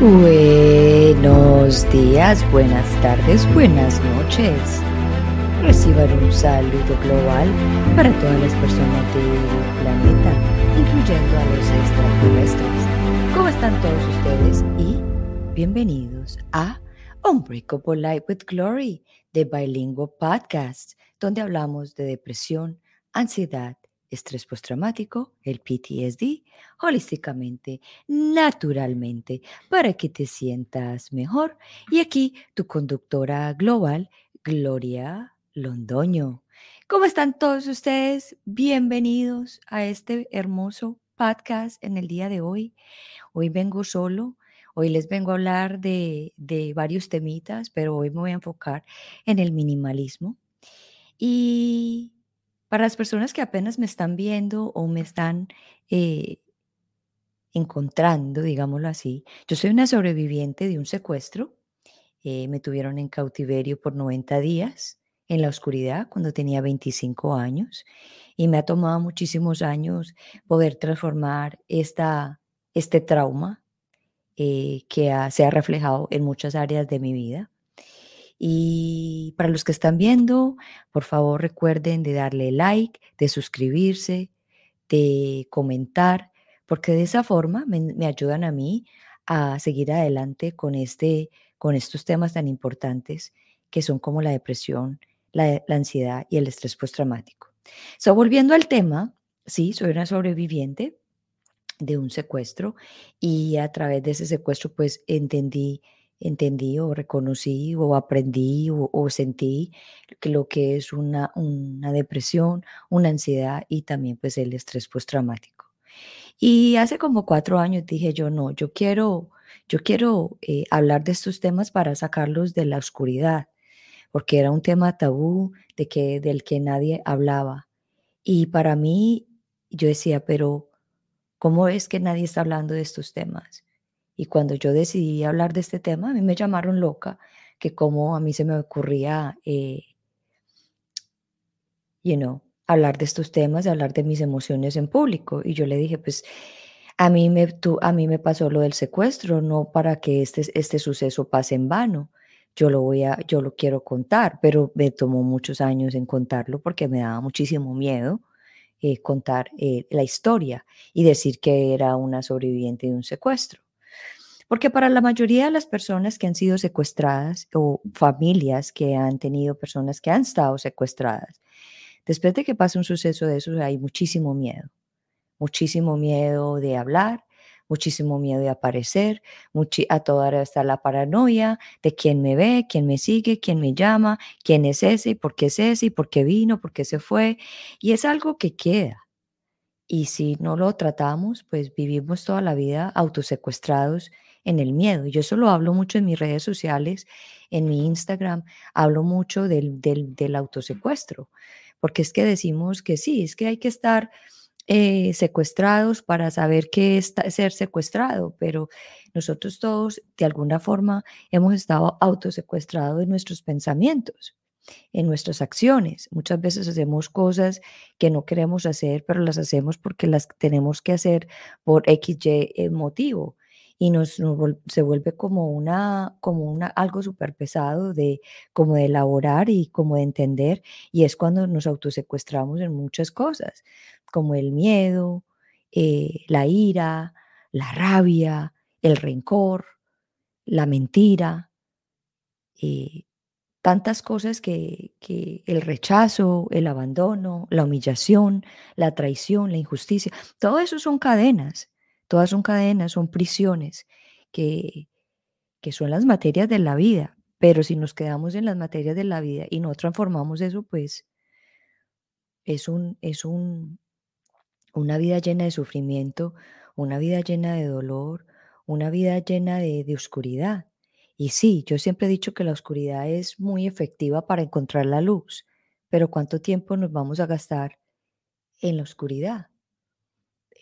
Buenos días, buenas tardes, buenas noches. Reciban un saludo global para todas las personas del planeta, incluyendo a los extraterrestres. ¿Cómo están todos ustedes? Y bienvenidos a Unbreakable Life with Glory, de Bilingual Podcast, donde hablamos de depresión, ansiedad, estrés postraumático, el PTSD, holísticamente, naturalmente, para que te sientas mejor. Y aquí tu conductora global, Gloria Londoño. ¿Cómo están todos ustedes? Bienvenidos a este hermoso podcast en el día de hoy. Hoy vengo solo. Hoy les vengo a hablar de, de varios temitas, pero hoy me voy a enfocar en el minimalismo. Y para las personas que apenas me están viendo o me están eh, encontrando, digámoslo así, yo soy una sobreviviente de un secuestro. Eh, me tuvieron en cautiverio por 90 días en la oscuridad cuando tenía 25 años y me ha tomado muchísimos años poder transformar esta, este trauma eh, que se ha reflejado en muchas áreas de mi vida. Y para los que están viendo, por favor recuerden de darle like, de suscribirse, de comentar, porque de esa forma me, ayudan a mí a seguir adelante con, este, con estos temas tan importantes que son como la depresión, la, ansiedad y el estrés postraumático. So, volviendo al tema, sí, soy una sobreviviente de un secuestro y a través de ese secuestro pues entendí entendí o reconocí o aprendí o, sentí que lo que es una, una, depresión, una ansiedad y también pues el estrés postraumático. Y hace como cuatro años dije yo, no, yo quiero, yo quiero eh, hablar de estos temas para sacarlos de la oscuridad, porque era un tema tabú de que, del que nadie hablaba. Y para mí, yo decía, pero ¿cómo es que nadie está hablando de estos temas? Y cuando yo decidí hablar de este tema, a mí me llamaron loca, que como a mí se me ocurría, eh, you know, hablar de estos temas, hablar de mis emociones en público. Y yo le dije, pues a mí me, tú, a mí me pasó lo del secuestro, no para que este, este suceso pase en vano. Yo lo voy a, yo lo quiero contar, pero me tomó muchos años en contarlo porque me daba muchísimo miedo eh, contar eh, la historia y decir que era una sobreviviente de un secuestro. Porque para la mayoría de las personas que han sido secuestradas o familias que han tenido personas que han estado secuestradas, después de que pasa un suceso de esos hay muchísimo miedo. Muchísimo miedo de hablar, muchísimo miedo de aparecer, a toda hora está la paranoia de quién me ve, quién me sigue, quién me llama, quién es ese, y por qué es ese, y por qué vino, por qué se fue. Y es algo que queda. Y si no lo tratamos, pues vivimos toda la vida autosecuestrados en el miedo. Yo eso lo hablo mucho en mis redes sociales, en mi Instagram, hablo mucho del, del, autosecuestro, porque es que decimos que sí, es que hay que estar eh, secuestrados para saber qué es ser secuestrado, pero nosotros todos de alguna forma hemos estado autosecuestrados en nuestros pensamientos en nuestras acciones. Muchas veces hacemos cosas que no queremos hacer, pero las hacemos porque las tenemos que hacer por XY eh, motivo y nos, se vuelve como una, como una, algo súper pesado de, como de elaborar y como de entender, y es cuando nos autosecuestramos en muchas cosas, como el miedo, eh, la ira, la rabia, el rencor, la mentira, eh, tantas cosas que, que, el rechazo, el abandono, la humillación, la traición, la injusticia, todo eso son cadenas Todas son cadenas, son prisiones que, que son las materias de la vida. Pero si nos quedamos en las materias de la vida y no transformamos eso, pues es, un, es un, una vida llena de sufrimiento, una vida llena de dolor, una vida llena de, de oscuridad. Y sí, yo siempre he dicho que la oscuridad es muy efectiva para encontrar la luz, pero ¿cuánto tiempo nos vamos a gastar en la oscuridad?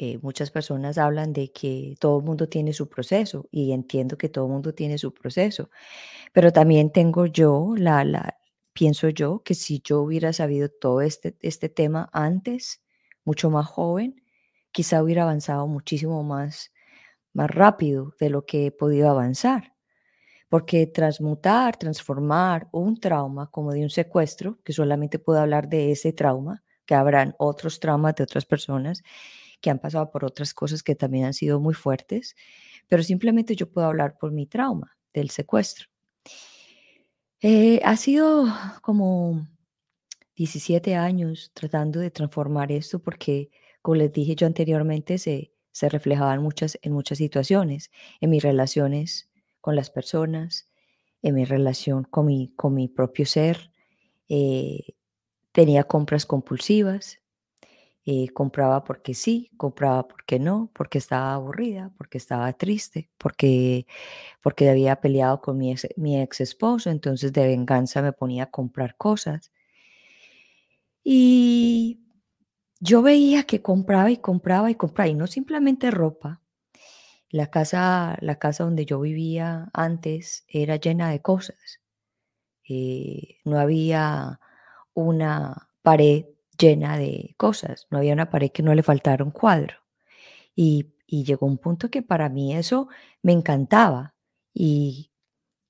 Eh, muchas personas hablan de que todo el mundo tiene su proceso y entiendo que todo el mundo tiene su proceso, pero también tengo yo, la, la, pienso yo que si yo hubiera sabido todo este, este tema antes, mucho más joven, quizá hubiera avanzado muchísimo más, más rápido de lo que he podido avanzar. Porque transmutar, transformar un trauma como de un secuestro, que solamente puedo hablar de ese trauma, que habrán otros traumas de otras personas que han pasado por otras cosas que también han sido muy fuertes, pero simplemente yo puedo hablar por mi trauma del secuestro. Eh, ha sido como 17 años tratando de transformar esto porque, como les dije yo anteriormente, se, se reflejaban muchas, en muchas situaciones, en mis relaciones con las personas, en mi relación con mi, con mi propio ser. Eh, tenía compras compulsivas, eh, compraba porque sí, compraba porque no, porque estaba aburrida, porque estaba triste, porque, porque había peleado con mi ex, esposo, entonces de venganza me ponía a comprar cosas. Y yo veía que compraba y compraba y compraba, y no simplemente ropa. La casa, la casa donde yo vivía antes era llena de cosas. Eh, no había una pared llena de cosas, no había una pared que no le faltara un cuadro. Y, y llegó un punto que para mí eso me encantaba. Y,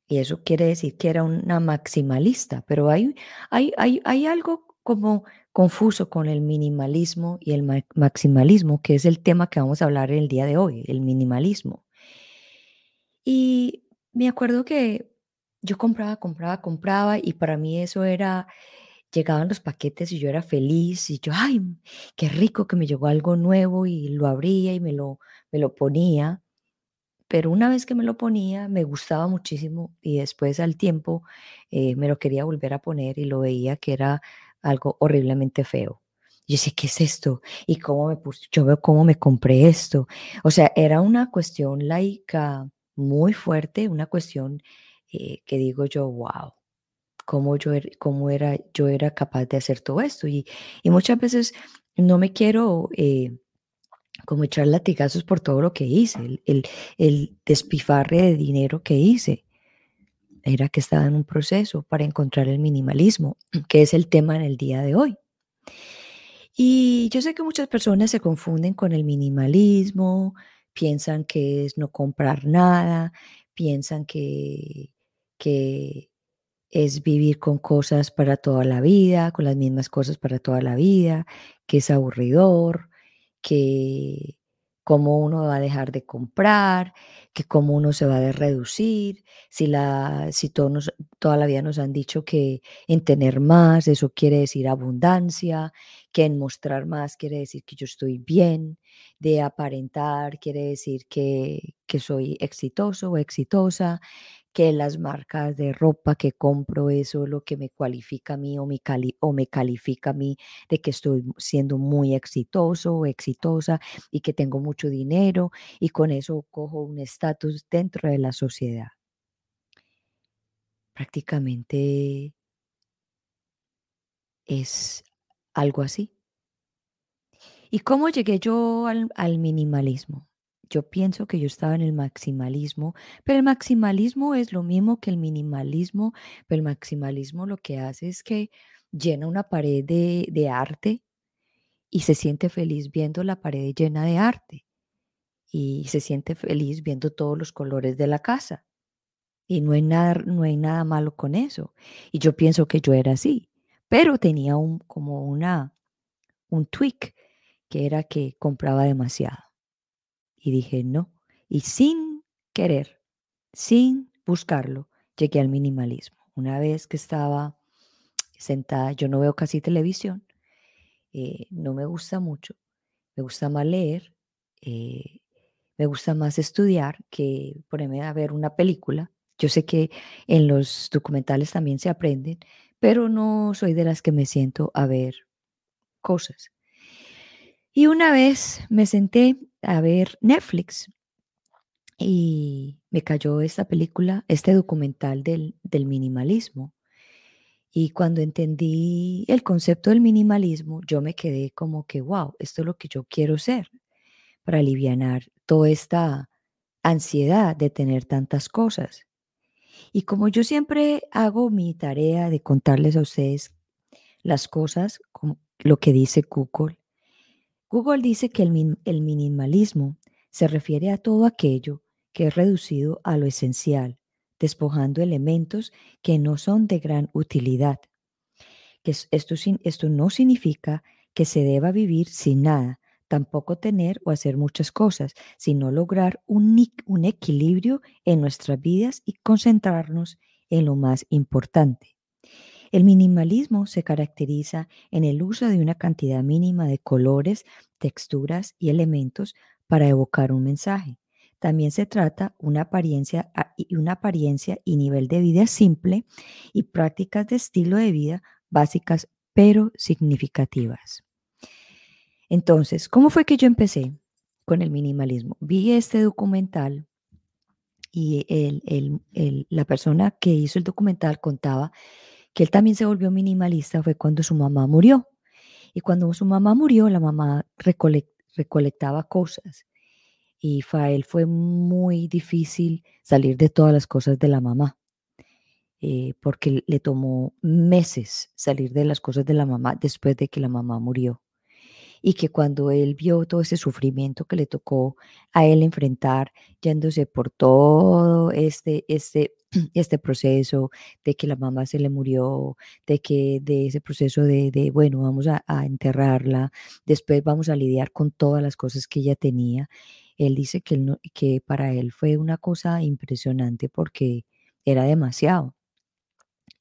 y eso quiere decir que era una maximalista, pero hay, hay, hay, hay algo como confuso con el minimalismo y el maximalismo, que es el tema que vamos a hablar el día de hoy, el minimalismo. Y me acuerdo que yo compraba, compraba, compraba y para mí eso era, llegaban los paquetes y yo era feliz y yo, ay, qué rico que me llegó algo nuevo y lo abría y me lo, me lo ponía. Pero una vez que me lo ponía, me gustaba muchísimo y después al tiempo eh, me lo quería volver a poner y lo veía que era algo horriblemente feo. Yo sé, ¿qué es esto? ¿Y cómo me? Yo veo cómo me compré esto. O sea, era una cuestión laica muy fuerte, una cuestión eh, que digo yo, wow, cómo yo, er, cómo era, yo era capaz de hacer todo esto. Y, y muchas veces no me quiero eh, como echar latigazos por todo lo que hice, el, el, el despifarre de dinero que hice era que estaba en un proceso para encontrar el minimalismo, que es el tema en el día de hoy. Y yo sé que muchas personas se confunden con el minimalismo, piensan que es no comprar nada, piensan que, que es vivir con cosas para toda la vida, con las mismas cosas para toda la vida, que es aburridor, que cómo uno va a dejar de comprar, que cómo uno se va a reducir, si, la, si toda la vida nos han dicho que en tener más, eso quiere decir abundancia, que en mostrar más quiere decir que yo estoy bien, de aparentar quiere decir que, que soy exitoso o exitosa, que las marcas de ropa que compro, eso es lo que me cualifica a mí o me, o me califica a mí de que estoy siendo muy exitoso o exitosa y que tengo mucho dinero y con eso cojo un estatus dentro de la sociedad. Prácticamente es algo así. ¿Y cómo llegué yo al, al minimalismo? Yo pienso que yo estaba en el maximalismo, pero el maximalismo es lo mismo que el minimalismo, pero el maximalismo lo que hace es que llena una pared de, arte y se siente feliz viendo la pared llena de arte y se siente feliz viendo todos los colores de la casa. Y no hay nada, no hay nada malo con eso. Y yo pienso que yo era así, pero tenía un, como una, un tweak que era que compraba demasiado. Y dije, no. Y sin querer, sin buscarlo, llegué al minimalismo. Una vez que estaba sentada, yo no veo casi televisión, eh, no me gusta mucho, me gusta más leer, eh, me gusta más estudiar que ponerme a ver una película. Yo sé que en los documentales también se aprenden, pero no soy de las que me siento a ver cosas. Y una vez me senté a ver Netflix y me cayó esta película, este documental del, del minimalismo. Y cuando entendí el concepto del minimalismo, yo me quedé como que, wow, esto es lo que yo quiero ser para aliviar toda esta ansiedad de tener tantas cosas. Y como yo siempre hago mi tarea de contarles a ustedes las cosas, como lo que dice Google, Google dice que el, minimalismo se refiere a todo aquello que es reducido a lo esencial, despojando elementos que no son de gran utilidad. Que esto, esto no significa que se deba vivir sin nada, tampoco tener o hacer muchas cosas, sino lograr un, equilibrio en nuestras vidas y concentrarnos en lo más importante. El minimalismo se caracteriza en el uso de una cantidad mínima de colores, texturas y elementos para evocar un mensaje. También se trata una apariencia, una apariencia y nivel de vida simple y prácticas de estilo de vida básicas pero significativas. Entonces, ¿cómo fue que yo empecé con el minimalismo? Vi este documental y la persona que hizo el documental contaba que él también se volvió minimalista fue cuando su mamá murió. Y cuando su mamá murió, la mamá recolectaba cosas. Y para fue muy difícil salir de todas las cosas de la mamá. Eh, porque le tomó meses salir de las cosas de la mamá después de que la mamá murió y que cuando él vio todo ese sufrimiento que le tocó a él enfrentar, yéndose por todo este, este, este proceso de que la mamá se le murió, de que de ese proceso de, de bueno, vamos a, a enterrarla, después vamos a lidiar con todas las cosas que ella tenía. Él dice que, él no, que para él fue una cosa impresionante porque era demasiado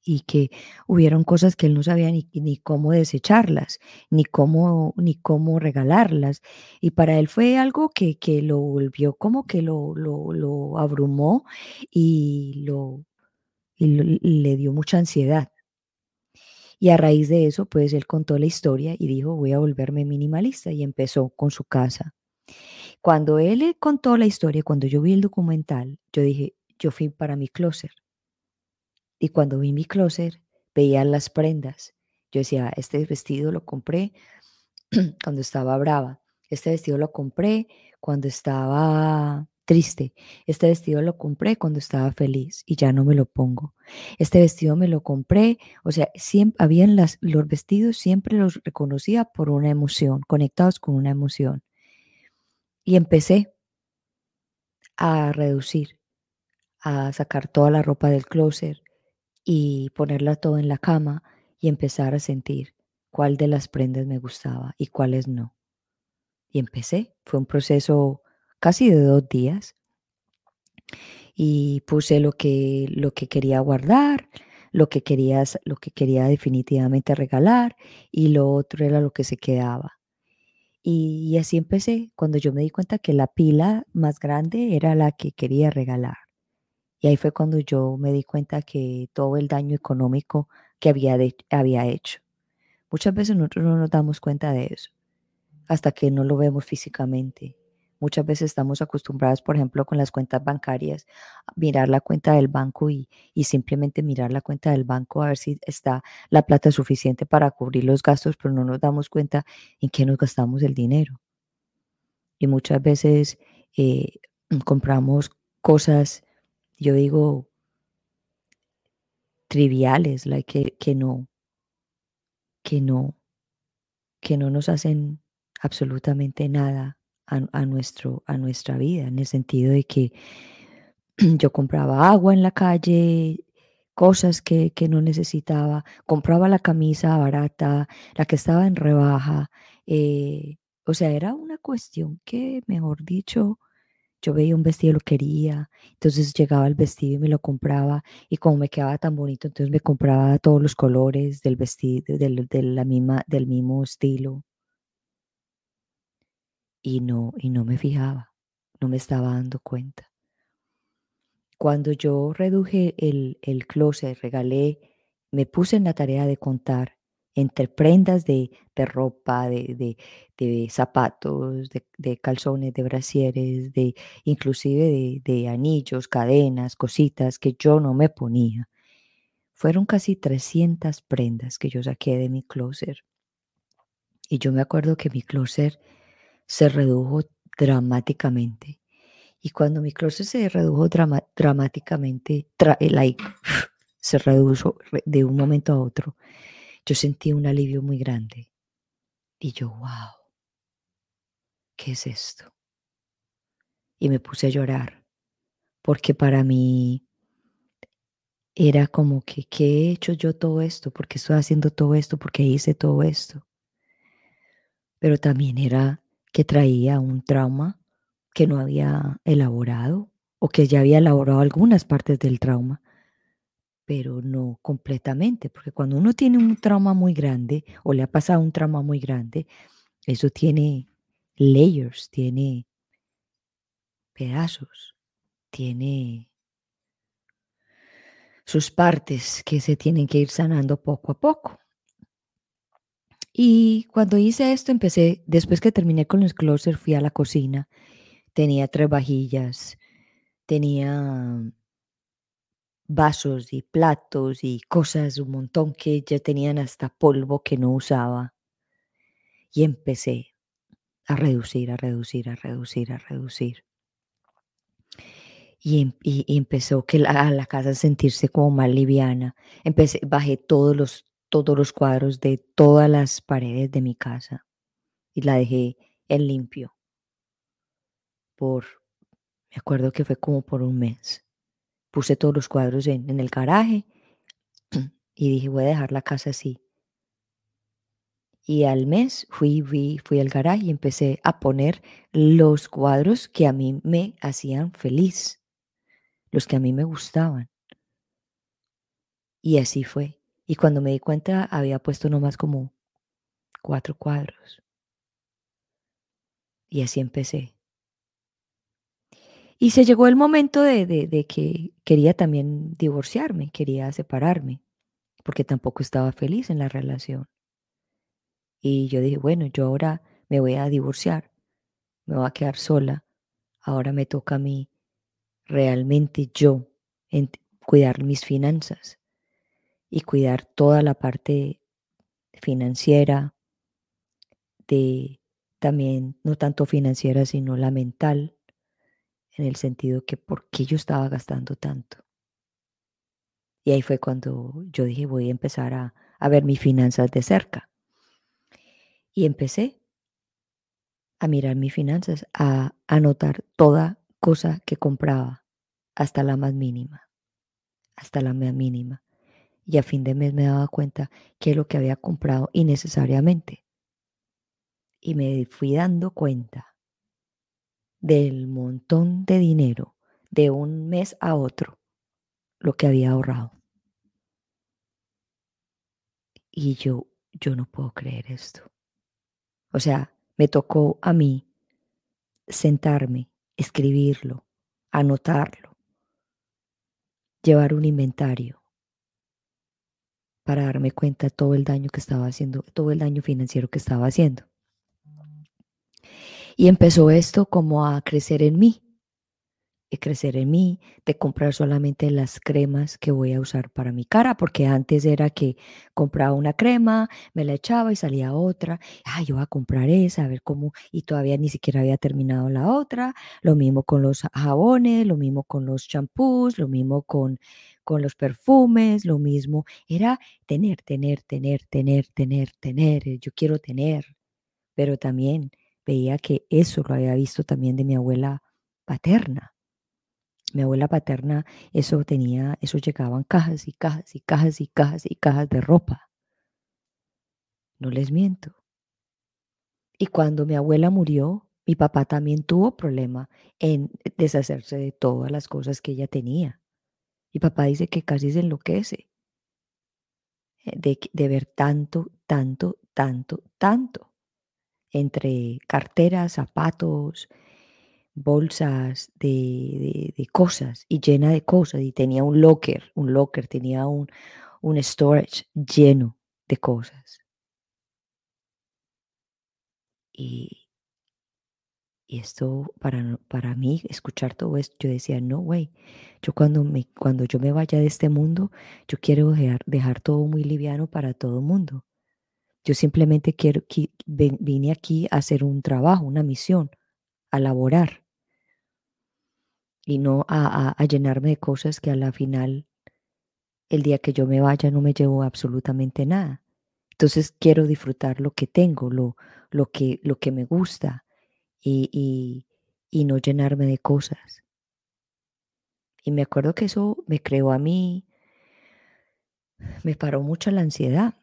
y que hubieron cosas que él no sabía ni, ni, cómo desecharlas, ni cómo, ni cómo regalarlas. Y para él fue algo que, que lo volvió como que lo, lo, lo abrumó y, lo, y, le dio mucha ansiedad. Y a raíz de eso, pues él contó la historia y dijo, voy a volverme minimalista y empezó con su casa. Cuando él contó la historia, cuando yo vi el documental, yo dije, yo fui para mi closet y cuando vi mi closet, veía las prendas. Yo decía, este vestido lo compré cuando estaba brava. Este vestido lo compré cuando estaba triste. Este vestido lo compré cuando estaba feliz y ya no me lo pongo. Este vestido me lo compré, o sea, siempre habían los vestidos, siempre los reconocía por una emoción, conectados con una emoción. Y empecé a reducir, a sacar toda la ropa del closet, y ponerla todo en la cama y empezar a sentir cuál de las prendas me gustaba y cuáles no. Y empecé, fue un proceso casi de dos días y puse lo que, lo que quería guardar, lo que, quería, lo que quería definitivamente regalar y lo otro era lo que se quedaba. y así empecé, cuando yo me di cuenta que la pila más grande era la que quería regalar. Y ahí fue cuando yo me di cuenta que todo el daño económico que había, había hecho. Muchas veces nosotros no nos damos cuenta de eso hasta que no lo vemos físicamente. Muchas veces estamos acostumbrados, por ejemplo, con las cuentas bancarias, a mirar la cuenta del banco y, y, simplemente mirar la cuenta del banco a ver si está la plata suficiente para cubrir los gastos, pero no nos damos cuenta en qué nos gastamos el dinero. Y muchas veces eh, compramos cosas yo digo, triviales, like que, no, que no, que no nos hacen absolutamente nada a, nuestro, a nuestra vida, en el sentido de que yo compraba agua en la calle, cosas que, que, no necesitaba, compraba la camisa barata, la que estaba en rebaja, eh, o sea, era una cuestión que, mejor dicho, yo veía un vestido, lo quería, entonces llegaba el vestido y me lo compraba y como me quedaba tan bonito, entonces me compraba todos los colores del vestido, del, de la misma, del mismo estilo. Y no, y no me fijaba, no me estaba dando cuenta. Cuando yo reduje el, el closet, regalé, me puse en la tarea de contar entre prendas de, ropa, de, zapatos, de, calzones, de brasieres, de inclusive de, anillos, cadenas, cositas que yo no me ponía. Fueron casi 300 prendas que yo saqué de mi closet. Y yo me acuerdo que mi closet se redujo dramáticamente. Y cuando mi closet se redujo dramáticamente, like, se redujo de un momento a otro, yo sentí un alivio muy grande. Y yo, wow, ¿qué es esto? y me puse a llorar, porque para mí era como que, ¿qué he hecho yo todo esto? ¿Por qué estoy haciendo todo esto? ¿Por qué hice todo esto? Pero también era que traía un trauma que no había elaborado o que ya había elaborado algunas partes del trauma, pero no completamente, porque cuando uno tiene un trauma muy grande o le ha pasado un trauma muy grande, eso tiene layers, tiene pedazos, tiene sus partes que se tienen que ir sanando poco a poco. Y cuando hice esto, empecé, después que terminé con los closer, fui a la cocina. Tenía tres vajillas, tenía vasos y platos y cosas, un montón que ya tenían hasta polvo que no usaba. Y empecé a reducir, a reducir, a reducir, a reducir. Y, em, empezó que la, la casa a sentirse como más liviana. Empecé, bajé todos los, todos los cuadros de todas las paredes de mi casa y la dejé en limpio. Por, me acuerdo que fue como por un mes. Puse todos los cuadros en, en el garaje y dije, voy a dejar la casa así. Y al mes fui, fui, fui al garaje y empecé a poner los cuadros que a mí me hacían feliz, los que a mí me gustaban. Y así fue. Y cuando me di cuenta había puesto nomás como cuatro cuadros. Y así empecé. Y se llegó el momento de, de, que quería también divorciarme, quería separarme, porque tampoco estaba feliz en la relación. Y yo dije, bueno, yo ahora me voy a divorciar, me voy a quedar sola, ahora me toca a mí realmente yo en cuidar mis finanzas y cuidar toda la parte financiera, de también no tanto financiera, sino la mental, en el sentido que por qué yo estaba gastando tanto. Y ahí fue cuando yo dije, voy a empezar a, a ver mis finanzas de cerca. Y empecé a mirar mis finanzas, a anotar toda cosa que compraba, hasta la más mínima, hasta la más mínima. Y a fin de mes me daba cuenta que es lo que había comprado innecesariamente. Y me fui dando cuenta del montón de dinero de un mes a otro, lo que había ahorrado. Y yo, yo no puedo creer esto. O sea, me tocó a mí sentarme, escribirlo, anotarlo, llevar un inventario para darme cuenta de todo el daño que estaba haciendo, todo el daño financiero que estaba haciendo. Y empezó esto como a crecer en mí crecer en mí, de comprar solamente las cremas que voy a usar para mi cara, porque antes era que compraba una crema, me la echaba y salía otra, ay, yo voy a comprar esa, a ver cómo, y todavía ni siquiera había terminado la otra, lo mismo con los jabones, lo mismo con los champús, lo mismo con, con los perfumes, lo mismo, era tener, tener, tener, tener, tener, tener, yo quiero tener, pero también veía que eso lo había visto también de mi abuela paterna mi abuela paterna, eso tenía, eso llegaban cajas y cajas y cajas y cajas y cajas de ropa. No les miento. Y cuando mi abuela murió, mi papá también tuvo problema en deshacerse de todas las cosas que ella tenía. Mi papá dice que casi se enloquece eh, de, de ver tanto, tanto, tanto, tanto. Entre carteras, zapatos, bolsas de, cosas y llena de cosas y tenía un locker, un locker, tenía un, un storage lleno de cosas. Y, y esto para, para mí, escuchar todo esto, yo decía, no, güey, yo cuando, me, cuando yo me vaya de este mundo, yo quiero dejar, dejar todo muy liviano para todo el mundo. Yo simplemente quiero, vine aquí a hacer un trabajo, una misión, a laborar y no a, llenarme de cosas que a la final, el día que yo me vaya, no me llevo absolutamente nada. Entonces quiero disfrutar lo que tengo, lo, lo, que, lo que me gusta y, y no llenarme de cosas. Y me acuerdo que eso me creó a mí, me paró mucho la ansiedad.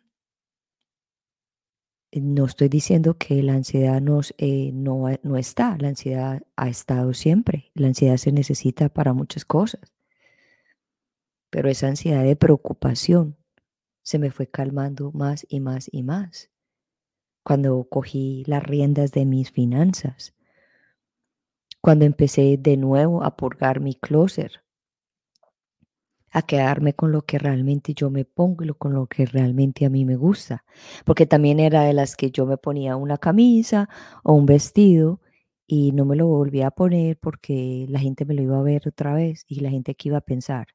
No estoy diciendo que la ansiedad eh, no, no está, la ansiedad ha estado siempre, la ansiedad se necesita para muchas cosas, pero esa ansiedad de preocupación se me fue calmando más y más y más cuando cogí las riendas de mis finanzas, cuando empecé de nuevo a purgar mi closet, a quedarme con lo que realmente yo me pongo y con lo que realmente a mí me gusta. Porque también era de las que yo me ponía una camisa o un vestido y no me lo volvía a poner porque la gente me lo iba a ver otra vez y la gente que iba a pensar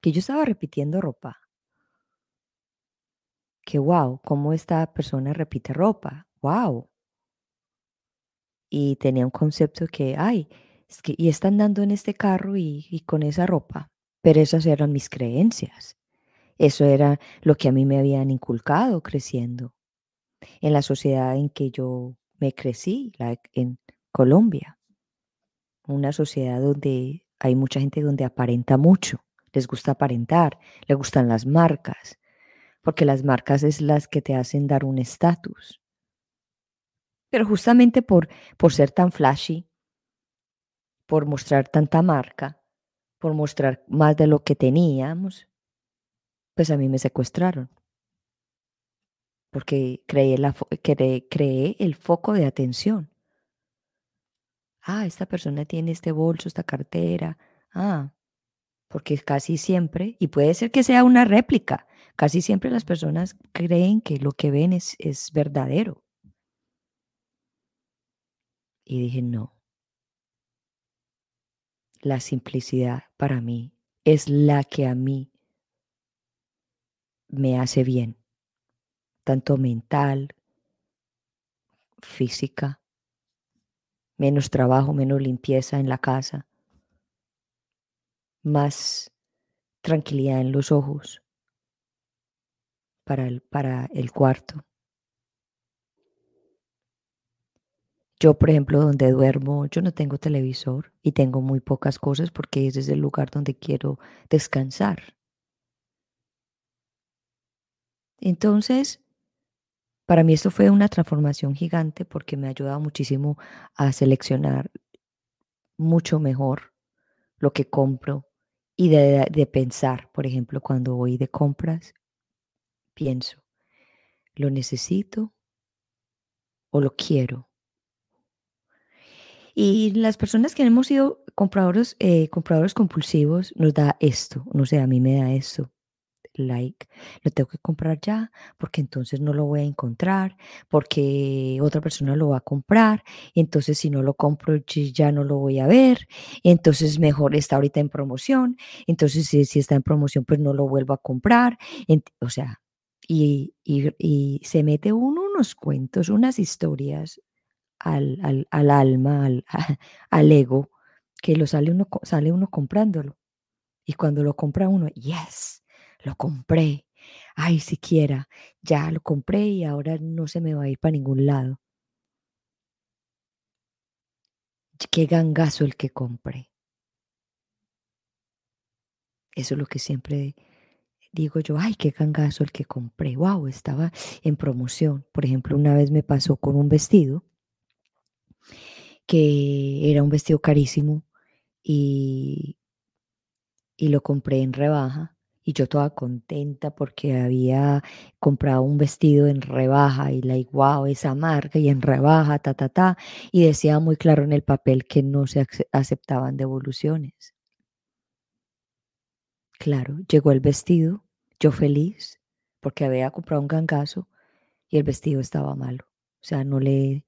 que yo estaba repitiendo ropa. Que wow, cómo esta persona repite ropa. Wow. Y tenía un concepto que, ay, es que, y están dando en este carro y con esa ropa. Pero esas eran mis creencias. Eso era lo que a mí me habían inculcado creciendo en la sociedad en que yo me crecí, en Colombia. Una sociedad donde hay mucha gente donde aparenta mucho, les gusta aparentar, les gustan las marcas, porque las marcas es las que te hacen dar un estatus. Pero justamente por, por ser tan flashy, por mostrar tanta marca, por mostrar más de lo que teníamos, pues a mí me secuestraron. Porque creé, la, creé, el foco de atención. Ah, esta persona tiene este bolso, esta cartera. Ah, porque casi siempre, y puede ser que sea una réplica, casi siempre las personas creen que lo que ven es, es verdadero. Y dije, no, la simplicidad para mí es la que a mí me hace bien, tanto mental, física, menos trabajo, menos limpieza en la casa, más tranquilidad en los ojos para el, para el cuarto. Yo, por ejemplo, donde duermo, yo no tengo televisor y tengo muy pocas cosas porque ese es el lugar donde quiero descansar. Entonces, para mí esto fue una transformación gigante porque me ha ayudado muchísimo a seleccionar mucho mejor lo que compro y de, de pensar, por ejemplo, cuando voy de compras, pienso, ¿lo necesito o lo quiero? Y las personas que hemos sido compradores, eh, compradores compulsivos nos da esto, no sé, a mí me da esto. Like, lo tengo que comprar ya, porque entonces no lo voy a encontrar, porque otra persona lo va a comprar, entonces si no lo compro ya no lo voy a ver, entonces mejor está ahorita en promoción, entonces si, si está en promoción pues no lo vuelvo a comprar, o sea, y, y, y se mete uno unos cuentos, unas historias al, alma, al, al, ego, que lo sale uno, sale uno comprándolo. Y cuando lo compra uno, yes, lo compré. Ay, siquiera, ya lo compré y ahora no se me va a ir para ningún lado. Qué gangazo el que compré. Eso es lo que siempre digo yo, ay, qué gangazo el que compré. Wow, estaba en promoción. Por ejemplo, una vez me pasó con un vestido que era un vestido carísimo y, y lo compré en rebaja y yo toda contenta porque había comprado un vestido en rebaja y like, wow, esa marca y en rebaja, ta, ta, ta, y decía muy claro en el papel que no se aceptaban devoluciones. Claro, llegó el vestido, yo feliz porque había comprado un gangazo y el vestido estaba malo. O sea, no le,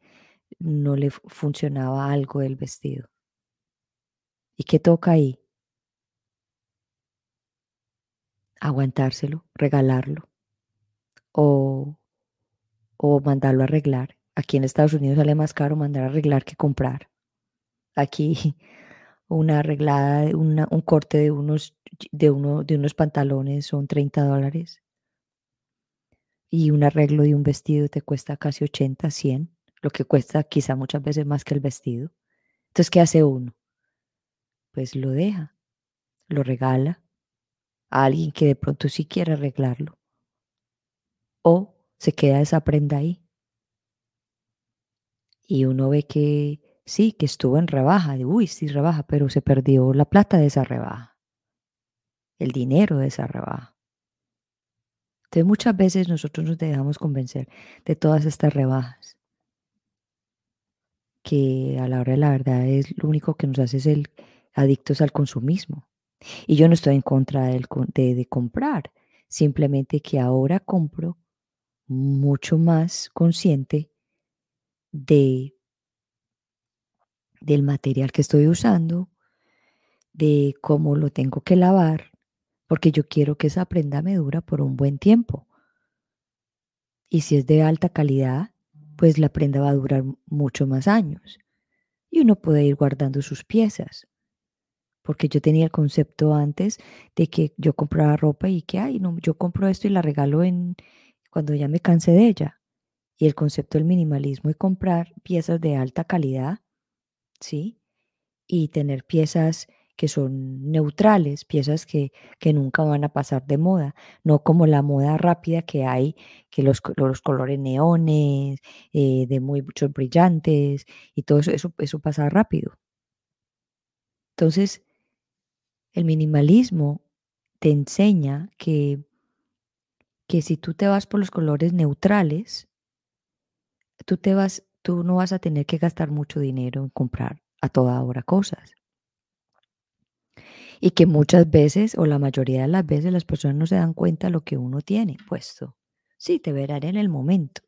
no le funcionaba algo el vestido. ¿Y qué toca ahí? Aguantárselo, regalarlo o, o mandarlo a arreglar. Aquí en Estados Unidos sale más caro mandar a arreglar que comprar. Aquí una arreglada, un corte de unos, de, uno, de unos pantalones son 30 dólares. Y un arreglo de un vestido te cuesta casi 80, 100 lo que cuesta quizá muchas veces más que el vestido, Entonces, ¿qué hace uno? Pues lo deja, lo regala a alguien que de pronto sí quiere arreglarlo. O se queda esa prenda ahí. Y uno ve que sí, que estuvo en rebaja, de uy, sí, rebaja, pero se perdió la plata de esa rebaja, el dinero de esa rebaja. Entonces muchas veces nosotros nos dejamos convencer de todas estas rebajas, que a la hora de la verdad es lo único que nos hace ser adictos al consumismo. Y yo no estoy en contra de, de comprar, simplemente que ahora compro mucho más consciente de del material que estoy usando, de cómo lo tengo que lavar, porque yo quiero que esa prenda me dura por un buen tiempo. Y si es de alta calidad, pues la prenda va a durar mucho más años. Y uno puede ir guardando sus piezas. Porque yo tenía el concepto antes de que yo compraba ropa y que, ay, no, yo compro esto y la regalo en cuando ya me cansé de ella. Y el concepto del minimalismo y comprar piezas de alta calidad ¿sí? Y tener piezas que son neutrales, piezas que, que, nunca van a pasar de moda, no como la moda rápida que hay, que los, los colores neones, eh, de muy muchos brillantes y todo eso, eso, eso pasa rápido. Entonces, el minimalismo te enseña que, que si tú te vas por los colores neutrales, tú te vas tú no vas a tener que gastar mucho dinero en comprar a toda hora cosas. Y que muchas veces, o la mayoría de las veces, las personas no se dan cuenta de lo que uno tiene puesto. Sí, te verán en el momento.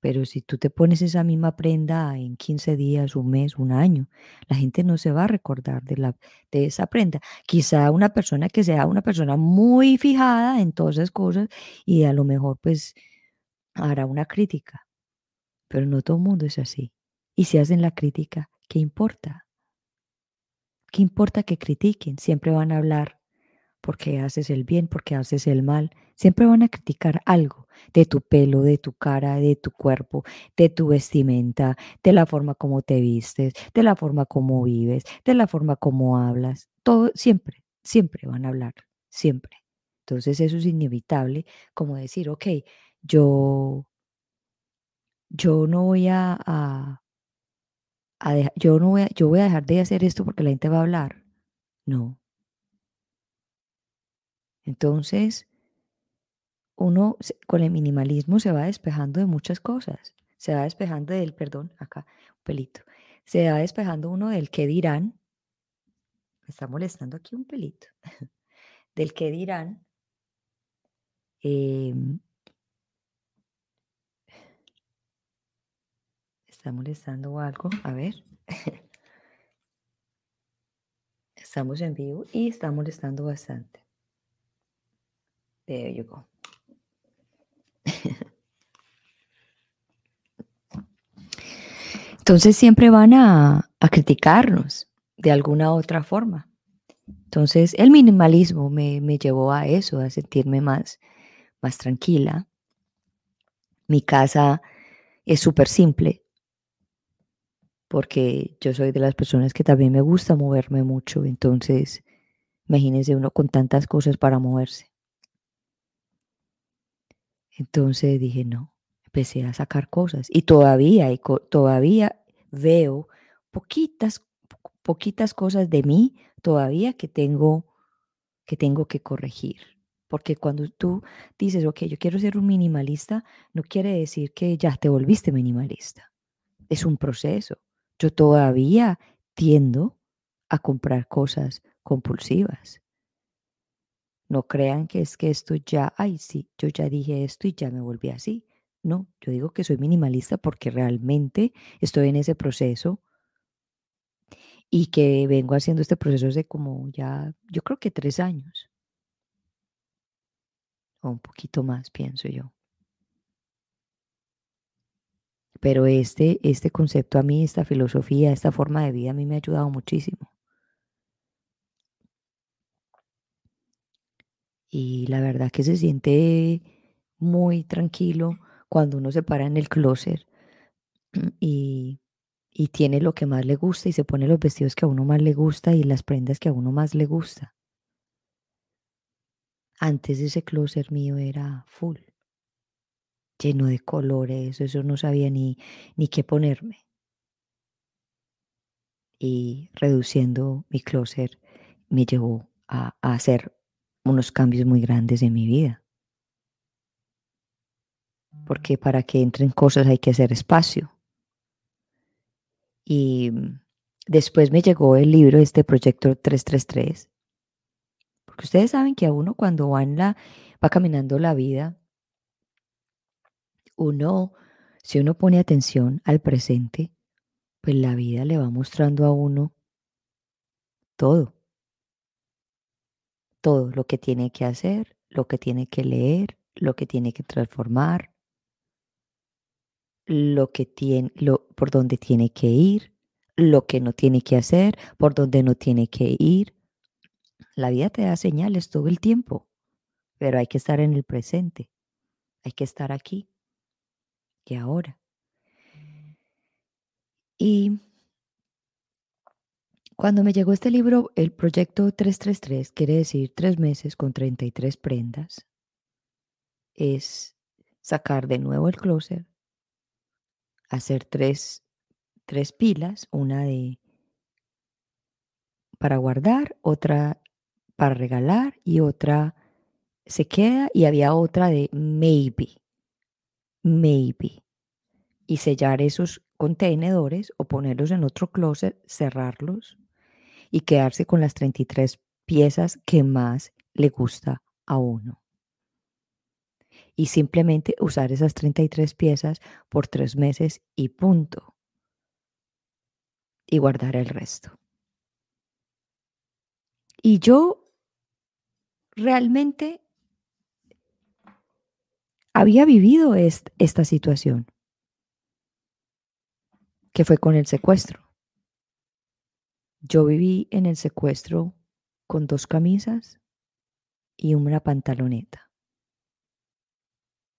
Pero si tú te pones esa misma prenda en 15 días, un mes, un año, la gente no se va a recordar de, la, de esa prenda. Quizá una persona que sea una persona muy fijada en todas esas cosas y a lo mejor pues hará una crítica. Pero no todo el mundo es así. Y si hacen la crítica, ¿qué importa? ¿Qué importa que critiquen? Siempre van a hablar porque haces el bien, porque haces el mal. Siempre van a criticar algo de tu pelo, de tu cara, de tu cuerpo, de tu vestimenta, de la forma como te vistes, de la forma como vives, de la forma como hablas. Todo, siempre, siempre van a hablar, siempre. Entonces eso es inevitable, como decir, ok, yo yo no voy a, a, yo no voy a, yo voy a dejar de hacer esto porque la gente va a hablar. No. Entonces, uno con el minimalismo se va despejando de muchas cosas. Se va despejando del, perdón, acá, un pelito. Se va despejando uno del qué dirán. Me está molestando aquí un pelito. del qué dirán. Eh, está molestando algo. A ver. Estamos en vivo y está molestando bastante. There you. Entonces siempre van a, a, criticarnos de alguna otra forma. Entonces el minimalismo me, me llevó a eso, a sentirme más, más tranquila. Mi casa es súper simple porque yo soy de las personas que también me gusta moverme mucho, entonces imagínense uno con tantas cosas para moverse. Entonces dije, no, empecé a sacar cosas y todavía, todavía veo poquitas, poquitas cosas de mí todavía que tengo, que tengo que corregir. Porque cuando tú dices, ok, yo quiero ser un minimalista, no quiere decir que ya te volviste minimalista. Es un proceso yo todavía tiendo a comprar cosas compulsivas. No crean que es que esto ya, ay, sí, yo ya dije esto y ya me volví así. No, yo digo que soy minimalista porque realmente estoy en ese proceso y que vengo haciendo este proceso desde como ya, yo creo que tres años. O un poquito más, pienso yo. Pero este, este concepto a mí, esta filosofía, esta forma de vida a mí me ha ayudado muchísimo. Y la verdad que se siente muy tranquilo cuando uno se para en el closet y, y tiene lo que más le gusta y se pone los vestidos que a uno más le gusta y las prendas que a uno más le gusta. Antes ese closet mío era full, lleno de colores, eso no sabía ni, ni qué ponerme. Y reduciendo mi closet me llevó a, a hacer unos cambios muy grandes en mi vida. Porque para que entren cosas hay que hacer espacio. Y después me llegó el libro, este proyecto 333. Porque ustedes saben que a uno cuando va, la, va caminando la vida, uno, si uno pone atención al presente, pues la vida le va mostrando a uno todo. Todo lo que tiene que hacer, lo que tiene que leer, lo que tiene que transformar, lo que tiene, lo, por donde tiene que ir, lo que no tiene que hacer, por donde no tiene que ir. La vida te da señales todo el tiempo, pero hay que estar en el presente, hay que estar aquí y ahora. Y cuando me llegó este libro, el proyecto 333, quiere decir tres meses con 33 prendas, es sacar de nuevo el closet, hacer tres, tres pilas, una de para guardar, otra para regalar y otra se queda y había otra de maybe, maybe. Y sellar esos contenedores o ponerlos en otro closet, cerrarlos y quedarse con las 33 piezas que más le gusta a uno y simplemente usar esas 33 piezas por tres meses y punto. Y guardar el resto. Y yo realmente había vivido esta situación, que fue con el secuestro. Yo viví en el secuestro con dos camisas y una pantaloneta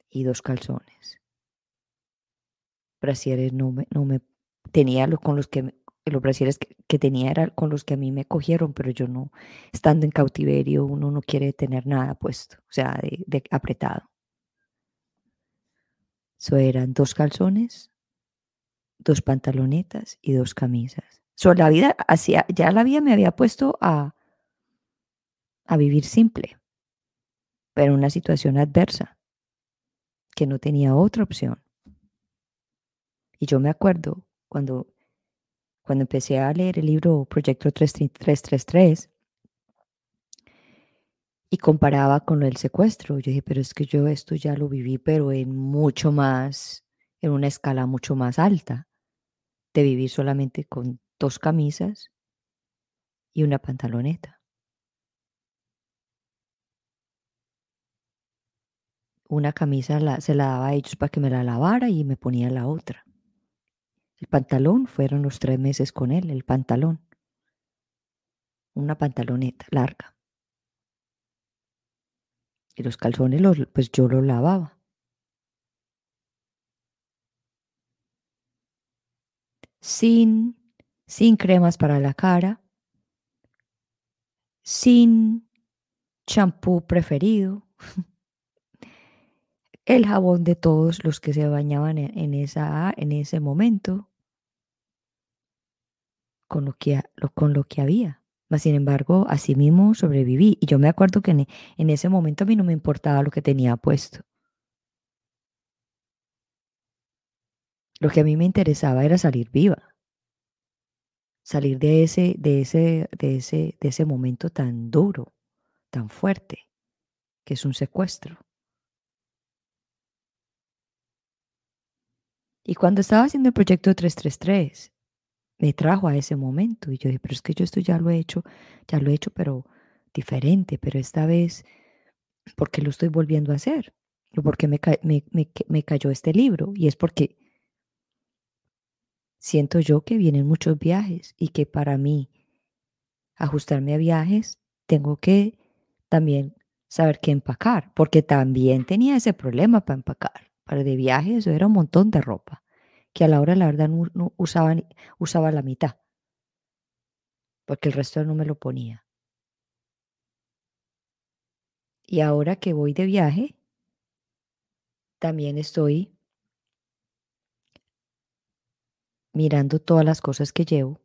y dos calzones. Brasieres no me, no me tenía los con los que los brasieres que, tenía eran con los que a mí me cogieron, pero yo no, estando en cautiverio, uno no quiere tener nada puesto, o sea, de, apretado. Eso eran dos calzones, dos pantalonetas y dos camisas. So, la vida hacia, ya la vida me había puesto a, a vivir simple, pero en una situación adversa que no tenía otra opción. Y yo me acuerdo cuando, cuando empecé a leer el libro Proyecto 333 y comparaba con el secuestro, yo dije, pero es que yo esto ya lo viví, pero en mucho más, en una escala mucho más alta, de vivir solamente con dos camisas y una pantaloneta. una camisa se la daba a ellos para que me la lavara y me ponía la otra. El pantalón fueron los tres meses con él, el pantalón. Una pantaloneta larga. Y los calzones, los, pues yo los lavaba. Sin, sin cremas para la cara, sin champú preferido, el jabón de todos los que se bañaban en, esa, en ese momento con lo que, con lo que había. Mas, sin embargo, así mismo sobreviví. Y yo me acuerdo que en, en ese momento a mí no me importaba lo que tenía puesto. Lo que a mí me interesaba era salir viva. Salir de ese, de ese, de ese, de ese momento tan duro, tan fuerte, que es un secuestro. Y cuando estaba haciendo el proyecto 333, me trajo a ese momento y yo dije, pero es que yo esto ya lo he hecho, ya lo he hecho, pero diferente, pero esta vez, ¿por qué lo estoy volviendo a hacer? ¿Por qué me, me, me cayó este libro? Y es porque siento yo que vienen muchos viajes y que para mí ajustarme a viajes tengo que también saber qué empacar, porque también tenía ese problema para empacar. Para de viaje eso era un montón de ropa que a la hora la verdad no, usaba la mitad, porque el resto no me lo ponía. Y ahora que voy de viaje, también estoy mirando todas las cosas que llevo,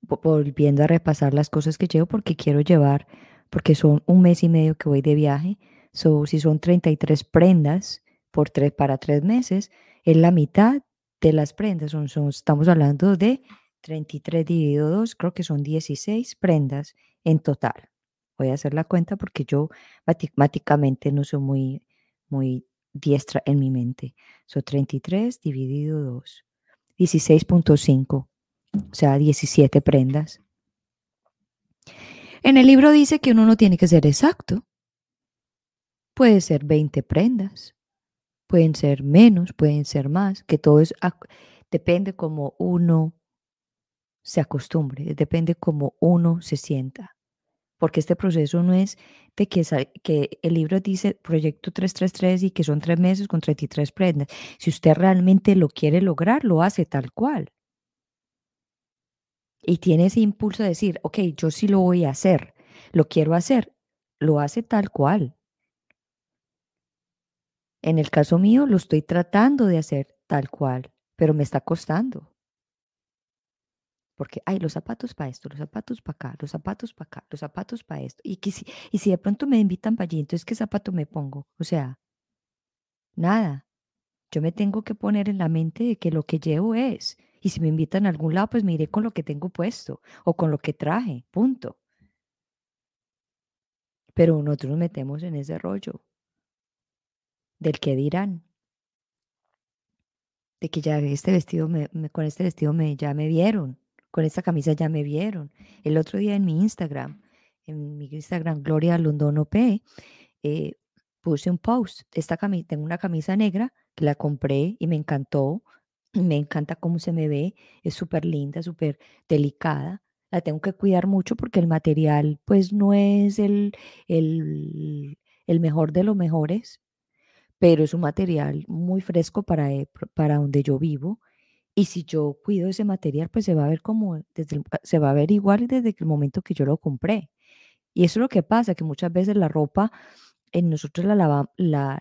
volviendo a repasar las cosas que llevo porque quiero llevar, porque son un mes y medio que voy de viaje, so, si son 33 prendas por tres, para tres meses, es la mitad de las prendas, estamos hablando de 33 dividido 2, creo que son 16 prendas en total. Voy a hacer la cuenta porque yo matemáticamente no soy muy, muy diestra en mi mente. Son 33 dividido 2. 16.5, o sea, 17 prendas. En el libro dice que uno no tiene que ser exacto. Puede ser 20 prendas, pueden ser menos, pueden ser más, que todo es, depende como uno se acostumbre, depende como uno se sienta. Porque este proceso no es de que, que el libro dice proyecto 333 y que son tres meses con 33 prendas. Si usted realmente lo quiere lograr, lo hace tal cual. Y tiene ese impulso de decir, ok, yo sí lo voy a hacer, lo quiero hacer, lo hace tal cual. En el caso mío, lo estoy tratando de hacer tal cual, pero me está costando. Porque hay los zapatos para esto, los zapatos para acá, los zapatos para acá, los zapatos para esto. Y, que si, y si de pronto me invitan para allí, entonces, ¿qué zapato me pongo? O sea, nada. Yo me tengo que poner en la mente de que lo que llevo es. Y si me invitan a algún lado, pues me iré con lo que tengo puesto o con lo que traje, punto. Pero nosotros nos metemos en ese rollo del que dirán de que ya este vestido me, con este vestido me ya me vieron con esta camisa ya me vieron. El otro día en mi Instagram, en mi Instagram Gloria Londono eh, puse un post. Esta camisa, tengo una camisa negra que la compré y me encantó. Me encanta cómo se me ve. Es súper linda, súper delicada. La tengo que cuidar mucho porque el material pues no es el, el, el mejor de los mejores, pero es un material muy fresco para, eh, para donde yo vivo y si yo cuido ese material, pues se va a ver como, desde se va a ver igual desde el momento que yo lo compré. Y eso es lo que pasa, que muchas veces la ropa en nosotros la,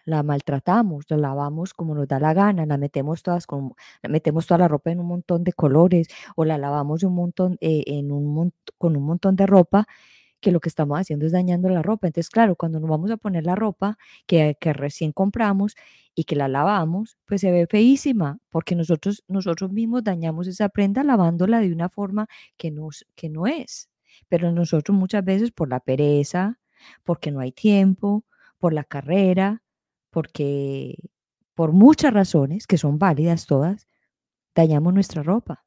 la, maltratamos, la lavamos como nos da la gana, la metemos todas con, metemos toda la ropa en un montón de colores o la lavamos un montón, eh, en un, con un montón de ropa que lo que estamos haciendo es dañando la ropa. Entonces, claro, cuando nos vamos a poner la ropa que, que recién compramos y que la lavamos, pues se ve feísima, porque nosotros, nosotros mismos dañamos esa prenda lavándola de una forma que no, que no es. Pero nosotros muchas veces por la pereza, porque no hay tiempo, por la carrera, porque por muchas razones, que son válidas todas, dañamos nuestra ropa.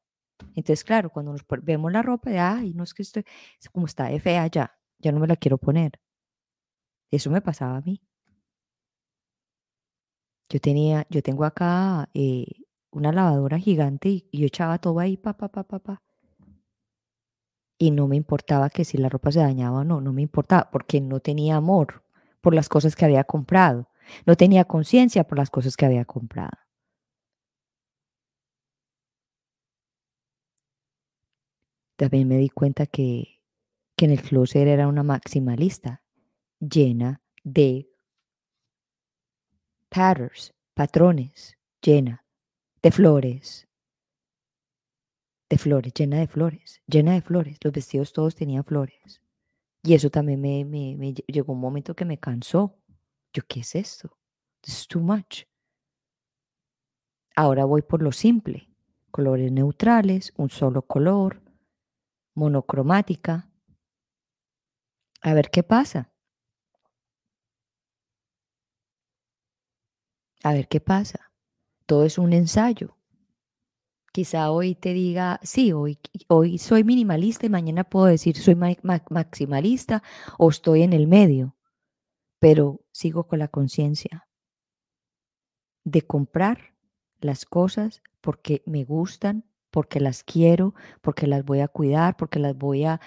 Entonces, claro, cuando nos vemos la ropa, de, ay, no es que estoy, como está de fea ya, ya no me la quiero poner. Eso me pasaba a mí. Yo tenía, yo tengo acá eh, una lavadora gigante y, yo echaba todo ahí, pa, pa, pa, pa, pa. Y no me importaba que si la ropa se dañaba o no, no me importaba, porque no tenía amor por las cosas que había comprado. No tenía conciencia por las cosas que había comprado. También me di cuenta que, que en el closet era una maximalista llena de patterns, patrones, llena de flores, de flores, llena de flores, llena de flores. Los vestidos todos tenían flores. Y eso también me, me, me llegó un momento que me cansó. Yo, ¿qué es esto? Is too much. Ahora voy por lo simple. Colores neutrales, un solo color, monocromática. A ver qué pasa. A ver qué pasa. Todo es un ensayo. Quizá hoy te diga, sí, hoy, hoy soy minimalista y mañana puedo decir soy maximalista o estoy en el medio, pero sigo con la conciencia de comprar las cosas porque me gustan, porque las quiero, porque las voy a cuidar, porque las voy a,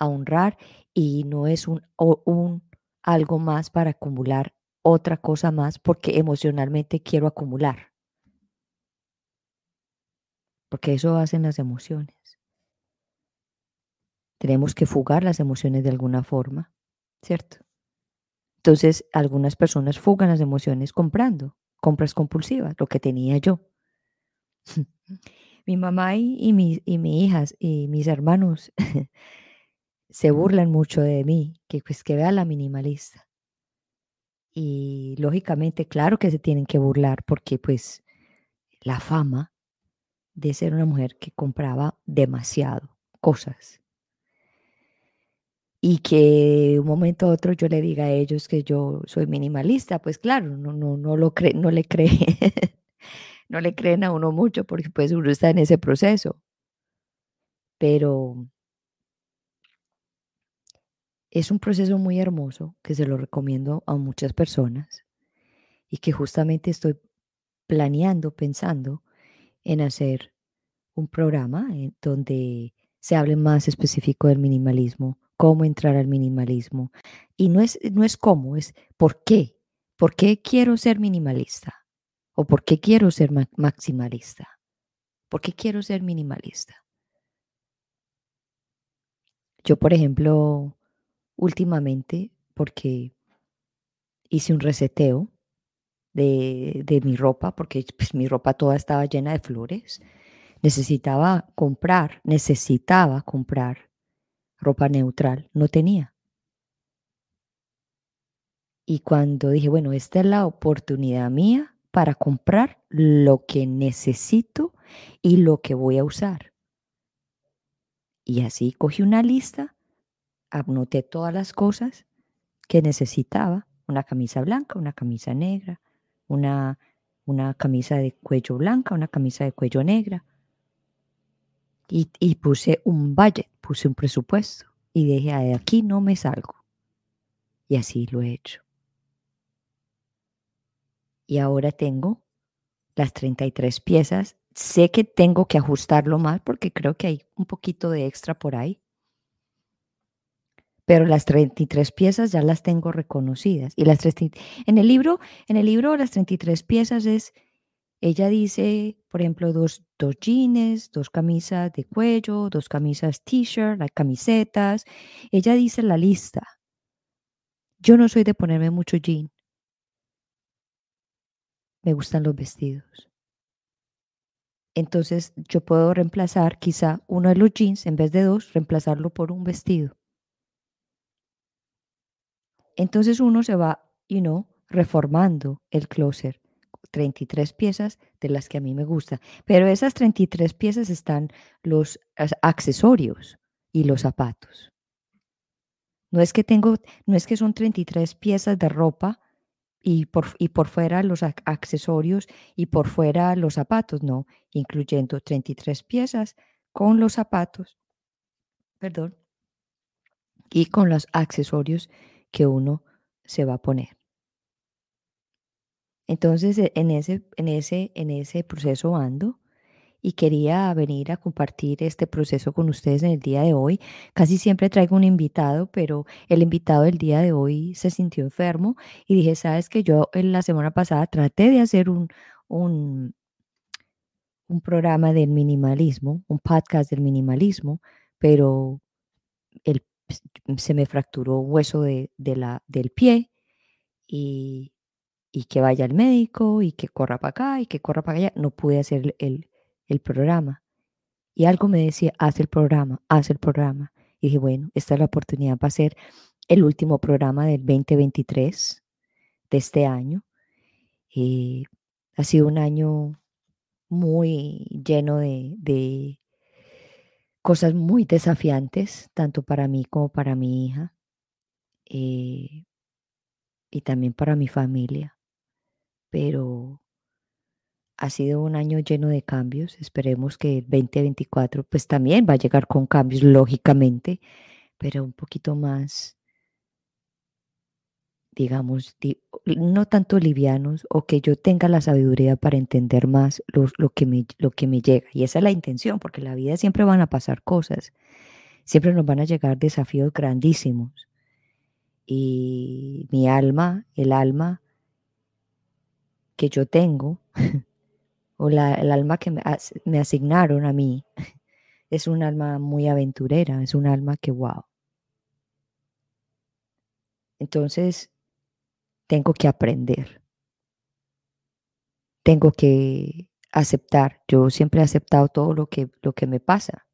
honrar y no es un, un algo más para acumular otra cosa más porque emocionalmente quiero acumular. porque eso hacen las emociones. Tenemos que fugar las emociones de alguna forma, ¿cierto? Entonces, algunas personas fugan las emociones comprando, compras compulsivas, lo que tenía yo. mi mamá y, y, mis, y mis hijas y mis hermanos se burlan mucho de mí, que pues que vea la minimalista. Y lógicamente, claro que se tienen que burlar porque pues la fama de ser una mujer que compraba demasiado cosas. Y que un momento a otro yo le diga a ellos que yo soy minimalista, pues claro, no, no, no lo no le cree, no le creen a uno mucho porque pues uno está en ese proceso. Pero es un proceso muy hermoso que se lo recomiendo a muchas personas y que justamente estoy planeando, pensando en hacer un programa donde se hable más específico del minimalismo, cómo entrar al minimalismo. Y no es, no es cómo, es por qué. ¿Por qué quiero ser minimalista? ¿O por qué quiero ser maximalista? ¿Por qué quiero ser minimalista? Yo, por ejemplo, últimamente porque hice un reseteo de, de mi ropa, porque pues, mi ropa toda estaba llena de flores. Necesitaba comprar, necesitaba comprar ropa neutral, no tenía. Y cuando dije, bueno, esta es la oportunidad mía para comprar lo que necesito y lo que voy a usar. Y así cogí una lista anoté todas las cosas que necesitaba, una camisa blanca, una camisa negra, una, una camisa de cuello blanca, una camisa de cuello negra. Y, y puse un budget, puse un presupuesto y dije, de aquí no me salgo. Y así lo he hecho. Y ahora tengo las 33 piezas. Sé que tengo que ajustarlo más porque creo que hay un poquito de extra por ahí pero las 33 piezas ya las tengo reconocidas. Y las en el libro, en el libro las 33 piezas es, ella dice, por ejemplo, dos, dos jeans, dos camisas de cuello, dos camisas t-shirt, las camisetas. Ella dice la lista. Yo no soy de ponerme mucho jean. Me gustan los vestidos. Entonces yo puedo reemplazar quizá uno de los jeans, en vez de dos, reemplazarlo por un vestido. Entonces uno se va, you know, reformando el closet. 33 piezas de las que a mí me gusta. Pero esas 33 piezas están los accesorios y los zapatos. No es que tengo, no es que son 33 piezas de ropa y por, y por fuera los accesorios y por fuera los zapatos, no, incluyendo 33 piezas con los zapatos, perdón, y con los accesorios que uno se va a poner. Entonces, e, en ese, en ese, en ese proceso ando y quería venir a compartir este proceso con ustedes en el día de hoy. Casi siempre traigo un invitado, pero el invitado del día de hoy se sintió enfermo y dije, sabes que yo la semana pasada traté de hacer un, un, un programa del minimalismo, un podcast del minimalismo, pero el se me fracturó hueso de, la, del pie y, que vaya al médico y que corra para acá y que corra para allá. No pude hacer el, el programa. Y algo me decía, haz el programa, haz el programa. Y dije, bueno, esta es la oportunidad para hacer el último programa del 2023 de este año. y ha sido un año muy lleno de, cosas muy desafiantes, tanto para mí como para mi hija, eh, y también para mi familia. Pero ha sido un año lleno de cambios. Esperemos que el 2024 pues también va a llegar con cambios, lógicamente, pero un poquito más digamos, no tanto livianos o que yo tenga la sabiduría para entender más lo, que me, lo que me llega. Y esa es la intención, porque en la vida siempre van a pasar cosas, siempre nos van a llegar desafíos grandísimos. Y mi alma, el alma que yo tengo, o la, el alma que me, me asignaron a mí es un alma muy aventurera, es un alma que, wow. Entonces, tengo que aprender. Tengo que aceptar. Yo siempre he aceptado todo lo que, lo que me pasa.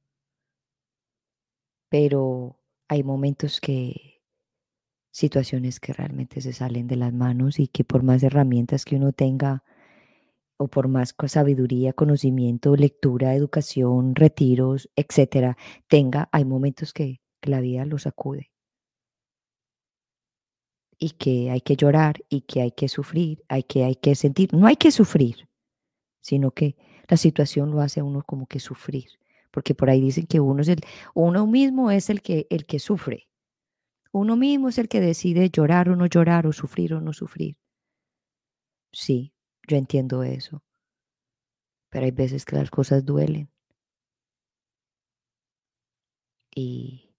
Pero hay momentos que, situaciones que realmente se salen de las manos y que por más herramientas que uno tenga, o por más sabiduría, conocimiento, lectura, educación, retiros, etcétera, tenga, hay momentos que, la vida lo sacude. Y que hay que llorar y que hay que sufrir, hay que, hay que sentir. No hay que sufrir, sino que la situación lo hace a uno como que sufrir. Porque por ahí dicen que uno es el, uno mismo es el que, el que sufre. Uno mismo es el que decide llorar o no llorar o sufrir o no sufrir. Sí, yo entiendo eso. Pero hay veces que las cosas duelen. Y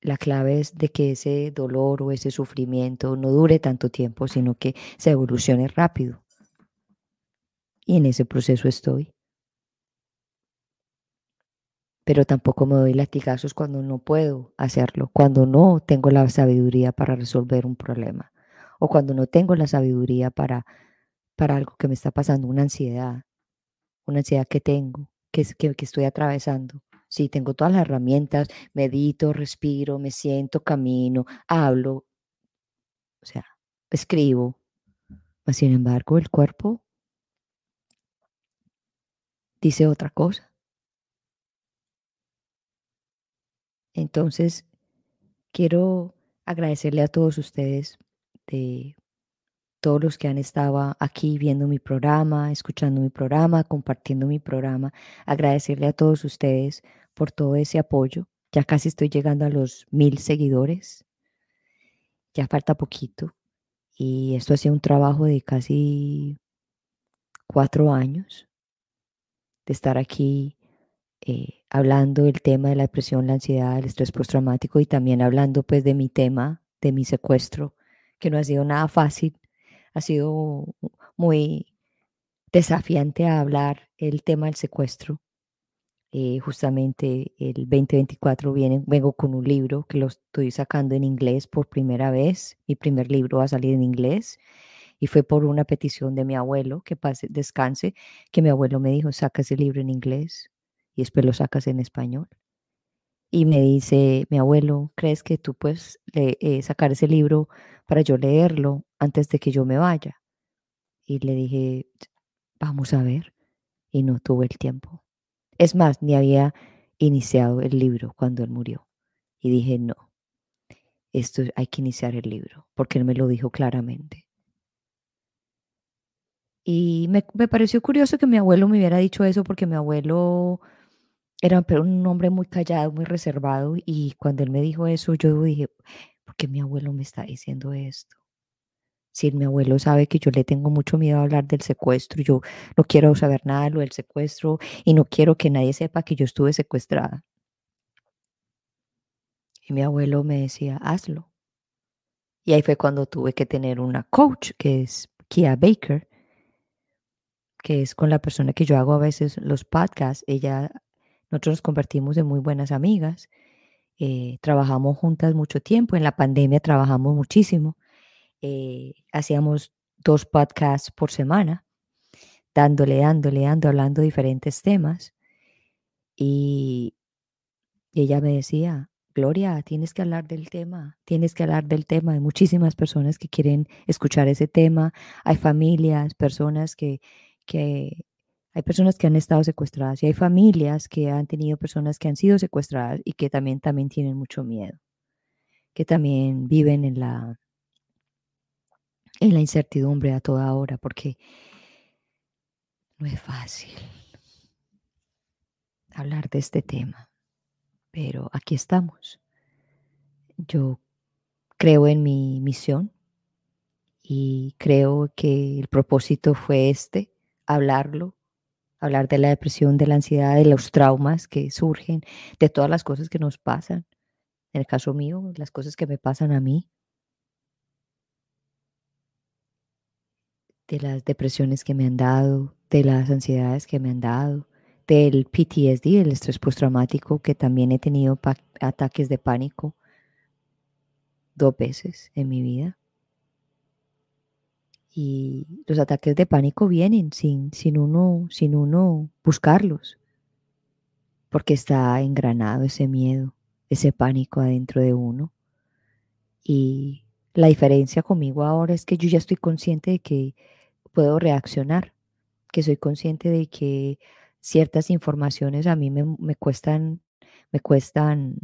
la clave es de que ese dolor o ese sufrimiento no dure tanto tiempo, sino que se evolucione rápido. Y en ese proceso estoy. Pero tampoco me doy latigazos cuando no puedo hacerlo, cuando no tengo la sabiduría para resolver un problema o cuando no tengo la sabiduría para para algo que me está pasando, una ansiedad, una ansiedad que tengo, que, que, que estoy atravesando. Sí, tengo todas las herramientas, medito, respiro, me siento, camino, hablo, o sea, escribo. Sin embargo, el cuerpo dice otra cosa. Entonces, quiero agradecerle a todos ustedes de todos los que han estado aquí viendo mi programa, escuchando mi programa, compartiendo mi programa, agradecerle a todos ustedes por todo ese apoyo. Ya casi estoy llegando a los mil seguidores. Ya falta poquito. Y esto ha sido un trabajo de casi cuatro años de estar aquí eh, hablando del tema de la depresión, la ansiedad, el estrés postraumático y también hablando pues de mi tema, de mi secuestro, que no ha sido nada fácil ha sido muy desafiante hablar el tema del secuestro. Eh, justamente el 2024 viene, vengo con un libro que lo estoy sacando en inglés por primera vez. Mi primer libro va a salir en inglés y fue por una petición de mi abuelo, que pase, descanse, que mi abuelo me dijo, saca ese libro en inglés y después lo sacas en español. Y me dice, mi abuelo, ¿crees que tú puedes eh, sacar ese libro para yo leerlo antes de que yo me vaya? Y le dije, vamos a ver. Y no tuve el tiempo. Es más, ni había iniciado el libro cuando él murió. Y dije, no, esto hay que iniciar el libro, porque él me lo dijo claramente. Y me, me pareció curioso que mi abuelo me hubiera dicho eso, porque mi abuelo era un hombre muy callado, muy reservado, y cuando él me dijo eso, yo dije, ¿por qué mi abuelo me está diciendo esto? Si mi abuelo sabe que yo le tengo mucho miedo a hablar del secuestro, yo no quiero saber nada de lo del secuestro y no quiero que nadie sepa que yo estuve secuestrada. Y mi abuelo me decía, hazlo. Y ahí fue cuando tuve que tener una coach, que es Kia Baker, que es con la persona que yo hago a veces los podcasts. Ella nosotros nos convertimos en muy buenas amigas. Eh, trabajamos juntas mucho tiempo. En la pandemia trabajamos muchísimo. Eh, hacíamos dos podcasts por semana, dándole, dándole, dándole, hablando diferentes temas. Y, y ella me decía, Gloria, tienes que hablar del tema, tienes que hablar del tema. Hay muchísimas personas que quieren escuchar ese tema. Hay familias, personas que, que hay personas que han estado secuestradas y hay familias que han tenido personas que han sido secuestradas y que también, también tienen mucho miedo, que también viven en la, en la incertidumbre a toda hora, porque no es fácil hablar de este tema, pero aquí estamos. Yo creo en mi misión y creo que el propósito fue este, hablarlo, hablar de la depresión, de la ansiedad, de los traumas que surgen, de todas las cosas que nos pasan. En el caso mío, las cosas que me pasan a mí. de las depresiones que me han dado, de las ansiedades que me han dado, del PTSD, el estrés postraumático, que también he tenido ataques de pánico dos veces en mi vida. Y los ataques de pánico vienen sin, sin, uno, sin uno buscarlos, porque está engranado ese miedo, ese pánico adentro de uno. Y la diferencia conmigo ahora es que yo ya estoy consciente de que puedo reaccionar, que soy consciente de que ciertas informaciones a mí me, me cuestan, me cuestan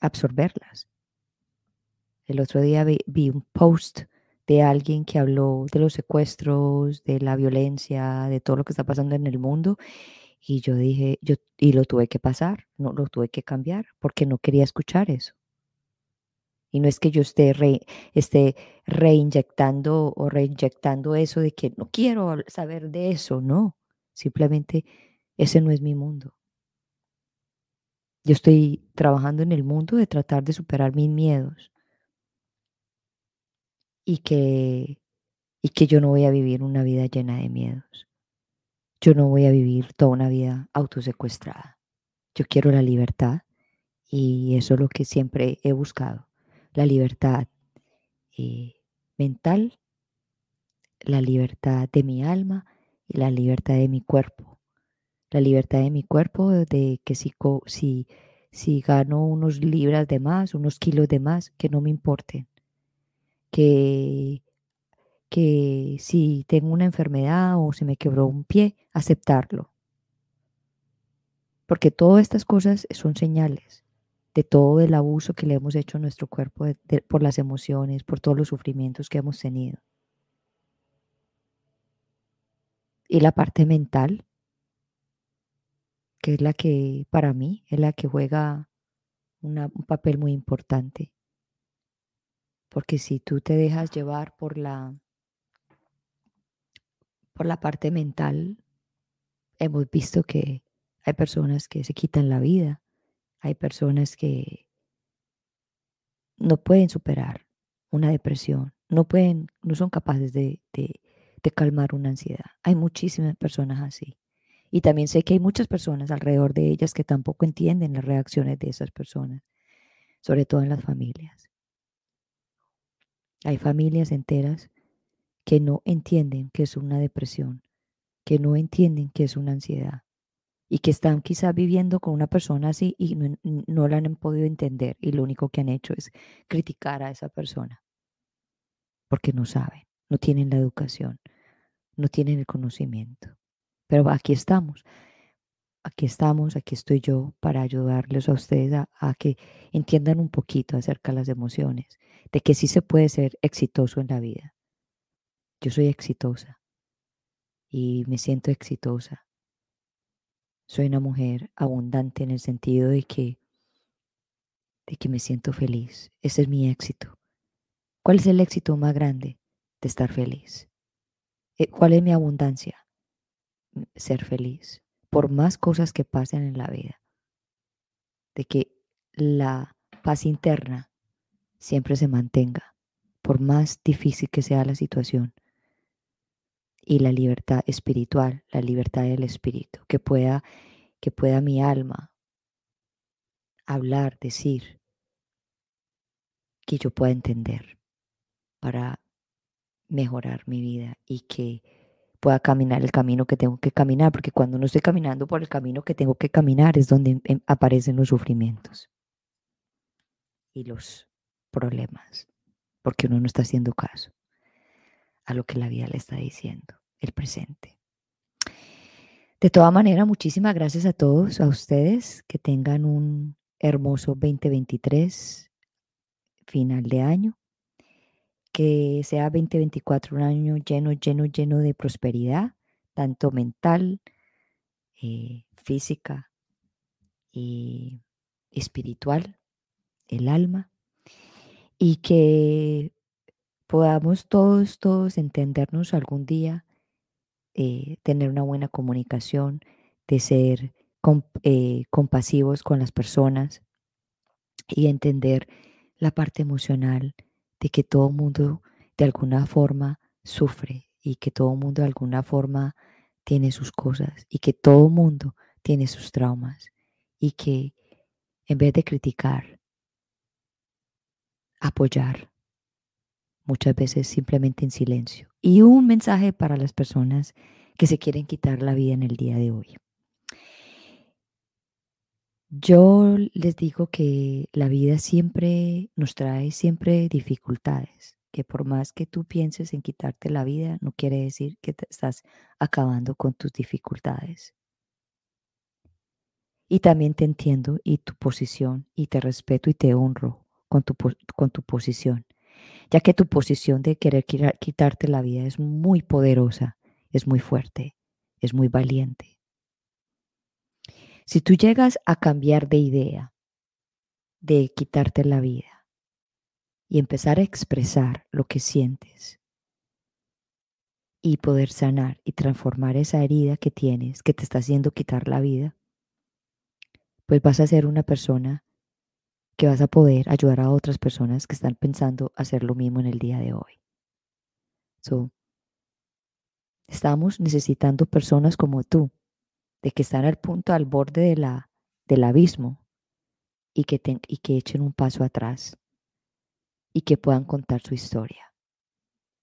absorberlas. El otro día vi, un post de alguien que habló de los secuestros, de la violencia, de todo lo que está pasando en el mundo. Y yo dije, yo, y lo tuve que pasar, no lo tuve que cambiar, porque no quería escuchar eso. Y no es que yo esté, esté reinyectando o reinyectando eso de que no quiero saber de eso, no. Simplemente ese no es mi mundo. Yo estoy trabajando en el mundo de tratar de superar mis miedos y que, y que yo no voy a vivir una vida llena de miedos. Yo no voy a vivir toda una vida autosecuestrada. Yo quiero la libertad y eso es lo que siempre he buscado la libertad eh, mental, la libertad de mi alma y la libertad de mi cuerpo. La libertad de mi cuerpo de que si, si, si gano unos libras de más, unos kilos de más, que no me importen. Que, que si tengo una enfermedad o se me quebró un pie, aceptarlo. Porque todas estas cosas son señales de todo el abuso que le hemos hecho a nuestro cuerpo por las emociones, por todos los sufrimientos que hemos tenido. Y la parte mental, que es la que para mí es la que juega un papel muy importante. Porque si tú te dejas llevar por la, por la parte mental, hemos visto que hay personas que se quitan la vida hay personas que no pueden superar una depresión, no pueden, no son capaces de, calmar una ansiedad. Hay muchísimas personas así. Y también sé que hay muchas personas alrededor de ellas que tampoco entienden las reacciones de esas personas, sobre todo en las familias. Hay familias enteras que no entienden que es una depresión, que no entienden que es una ansiedad, y que están quizás viviendo con una persona así y no, la han podido entender y lo único que han hecho es criticar a esa persona porque no saben, no tienen la educación, no tienen el conocimiento. Pero aquí estamos, aquí estamos, aquí estoy yo para ayudarles a ustedes a, a que entiendan un poquito acerca de las emociones, de que sí se puede ser exitoso en la vida. Yo soy exitosa y me siento exitosa soy una mujer abundante en el sentido de que, de que me siento feliz. Ese es mi éxito. ¿Cuál es el éxito más grande? De estar feliz. Eh, ¿Cuál es mi abundancia? Ser feliz. Por más cosas que pasen en la vida. De que la paz interna siempre se mantenga, por más difícil que sea la situación. Y la libertad espiritual, la libertad del espíritu, que pueda que pueda mi alma hablar, decir, que yo pueda entender para mejorar mi vida y que pueda caminar el camino que tengo que caminar, porque cuando no estoy caminando por el camino que tengo que caminar es donde em, aparecen los sufrimientos y los problemas, porque uno no está haciendo caso a lo que la vida le está diciendo, el presente. De toda manera, muchísimas gracias a todos, a ustedes, que tengan un hermoso 2023, final de año, que sea 2024 un año lleno, lleno, lleno de prosperidad, tanto mental, eh, física y espiritual, el alma, y que podamos todos, todos entendernos algún día eh, tener una buena comunicación, de ser eh, compasivos con las personas y entender la parte emocional de que todo mundo de alguna forma sufre y que todo mundo de alguna forma tiene sus cosas y que todo mundo tiene sus traumas y que en vez de criticar, apoyar, muchas veces simplemente en silencio. Y un mensaje para las personas que se quieren quitar la vida en el día de hoy. Yo les digo que la vida siempre nos trae siempre dificultades, que por más que tú pienses en quitarte la vida, no quiere decir que te estás acabando con tus dificultades. Y también te entiendo y tu posición y te respeto y te honro con tu, con tu posición, ya que tu posición de querer quitarte la vida es muy poderosa, es muy fuerte, es muy valiente. Si tú llegas a cambiar de idea, de quitarte la vida y empezar a expresar lo que sientes y poder sanar y transformar esa herida que tienes, que te está haciendo quitar la vida, pues vas a ser una persona que vas a poder ayudar a otras personas que están pensando hacer lo mismo en el día de hoy. estamos necesitando personas como tú de que están al punto, al borde de la, del abismo y que, y que echen un paso atrás y que puedan contar su historia.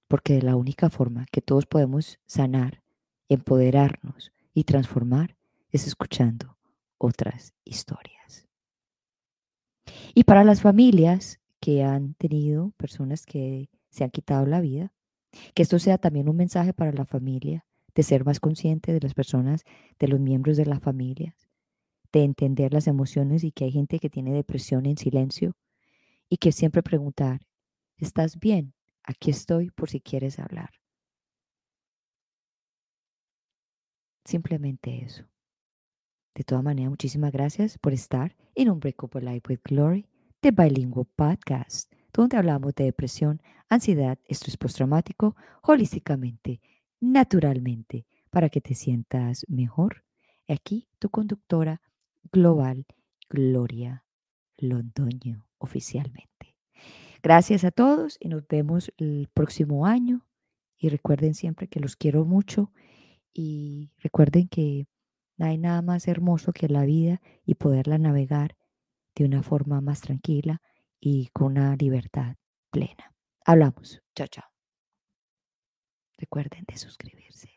Porque de la única forma que todos podemos sanar, empoderarnos y transformar es escuchando otras historias. Y para las familias que han tenido personas que se han quitado la vida, que esto sea también un mensaje para la familia de ser más consciente de las personas, de los miembros de la familia, de entender las emociones y que hay gente que tiene depresión en silencio y que siempre preguntar, ¿estás bien? Aquí estoy por si quieres hablar. Simplemente eso. De todas maneras, muchísimas gracias por estar en un Breakable Life with Glory de Bilingual Podcast, donde hablamos de depresión, ansiedad, estrés postraumático, holísticamente naturalmente para que te sientas mejor. Aquí tu conductora global, Gloria Londoño, oficialmente. Gracias a todos y nos vemos el próximo año. Y recuerden siempre que los quiero mucho y recuerden que no hay nada más hermoso que la vida y poderla navegar de una forma más tranquila y con una libertad plena. Hablamos. Chao, chao. Recuerden de suscribirse.